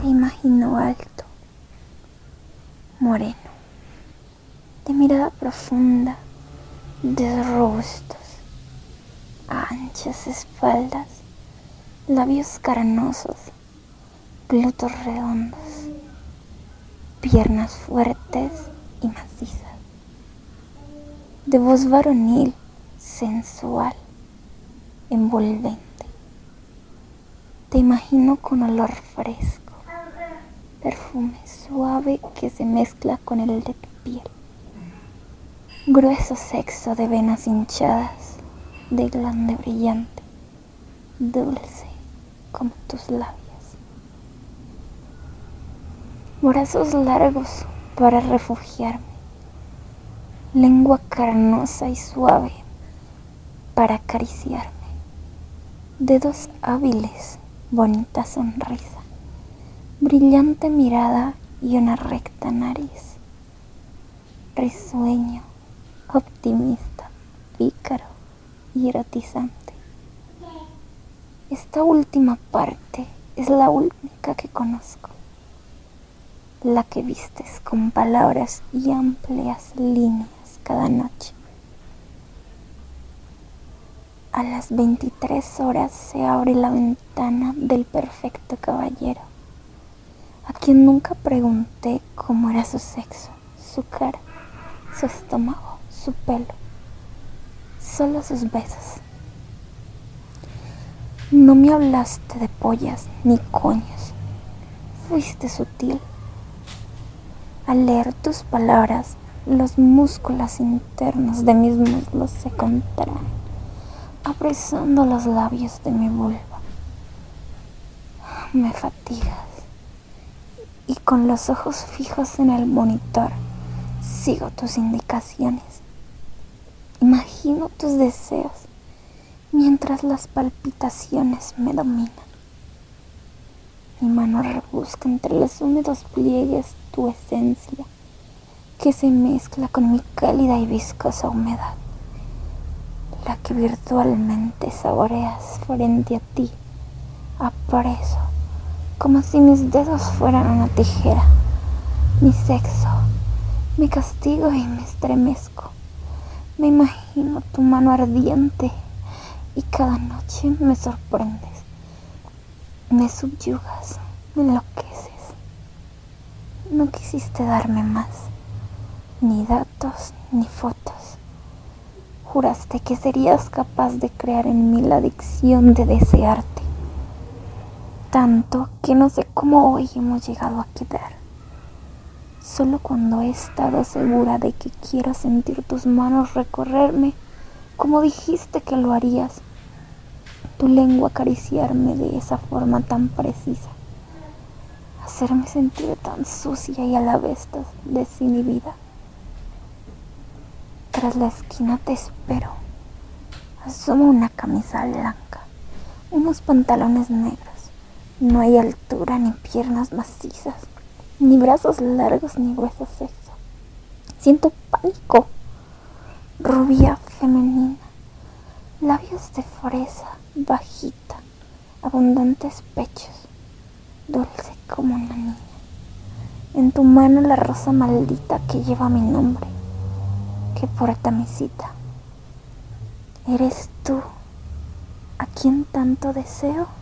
Te imagino alto, moreno, de mirada profunda, de robustos, anchas espaldas, labios carnosos, glúteos redondos, piernas fuertes y macizas, de voz varonil, sensual, envolvente. Te imagino con olor fresco, perfume suave que se mezcla con el de tu piel. Grueso sexo de venas hinchadas, de glande brillante, dulce como tus labios. Brazos largos para refugiarme, lengua carnosa y suave para acariciarme, dedos hábiles bonita sonrisa, brillante mirada y una recta nariz, risueño, optimista, pícaro y erotizante. Esta última parte es la única que conozco, la que vistes con palabras y amplias líneas cada noche. A las 23 horas se abre la ventana del perfecto caballero, a quien nunca pregunté cómo era su sexo, su cara, su estómago, su pelo, solo sus besos. No me hablaste de pollas ni coños, fuiste sutil. Al leer tus palabras, los músculos internos de mis muslos se contraen apresando los labios de mi vulva. Me fatigas y con los ojos fijos en el monitor sigo tus indicaciones. Imagino tus deseos mientras las palpitaciones me dominan. Mi mano rebusca entre los húmedos pliegues tu esencia que se mezcla con mi cálida y viscosa humedad la que virtualmente saboreas frente a ti, apreso, como si mis dedos fueran una tijera, mi sexo, me castigo y me estremezco, me imagino tu mano ardiente y cada noche me sorprendes, me subyugas, me enloqueces. No quisiste darme más, ni datos ni fotos Juraste que serías capaz de crear en mí la adicción de desearte. Tanto que no sé cómo hoy hemos llegado a quedar. Solo cuando he estado segura de que quiero sentir tus manos recorrerme, como dijiste que lo harías, tu lengua acariciarme de esa forma tan precisa, hacerme sentir tan sucia y a la vez desinhibida. Tras la esquina te espero. Asumo una camisa blanca, unos pantalones negros. No hay altura ni piernas macizas, ni brazos largos ni grueso sexo. Siento pánico. Rubia femenina, labios de fresa, bajita, abundantes pechos, dulce como una niña. En tu mano la rosa maldita que lleva mi nombre que porta mi cita. ¿Eres tú a quien tanto deseo?